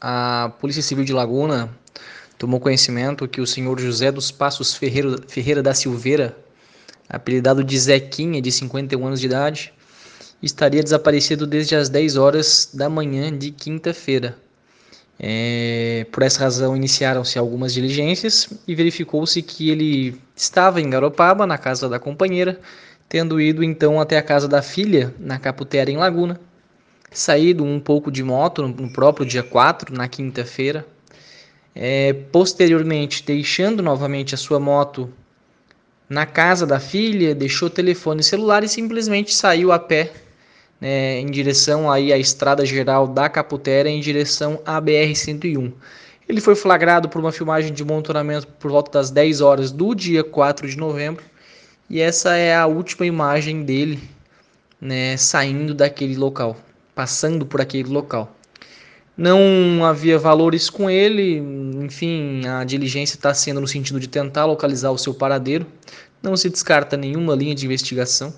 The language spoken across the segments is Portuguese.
a Polícia Civil de Laguna tomou conhecimento que o senhor José dos Passos Ferreira, Ferreira da Silveira, apelidado de Zequinha, de 51 anos de idade, estaria desaparecido desde as 10 horas da manhã de quinta-feira. É, por essa razão, iniciaram-se algumas diligências e verificou-se que ele estava em Garopaba, na casa da companheira, tendo ido então até a casa da filha, na Caputera, em Laguna, saído um pouco de moto no próprio dia 4, na quinta-feira. É, posteriormente, deixando novamente a sua moto na casa da filha, deixou telefone celular e simplesmente saiu a pé né, em direção aí à estrada geral da Caputera, em direção à BR-101. Ele foi flagrado por uma filmagem de monitoramento por volta das 10 horas do dia 4 de novembro, e essa é a última imagem dele né, saindo daquele local passando por aquele local. Não havia valores com ele, enfim, a diligência está sendo no sentido de tentar localizar o seu paradeiro. Não se descarta nenhuma linha de investigação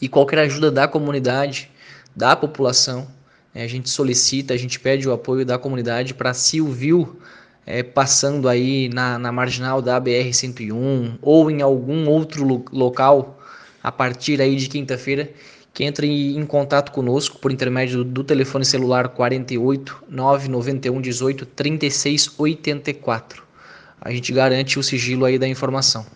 e qualquer ajuda da comunidade, da população, é, a gente solicita, a gente pede o apoio da comunidade para se o viu é, passando aí na, na marginal da BR-101 ou em algum outro lo local a partir aí de quinta-feira que entre em contato conosco por intermédio do telefone celular 48 991 18 36 84. A gente garante o sigilo aí da informação.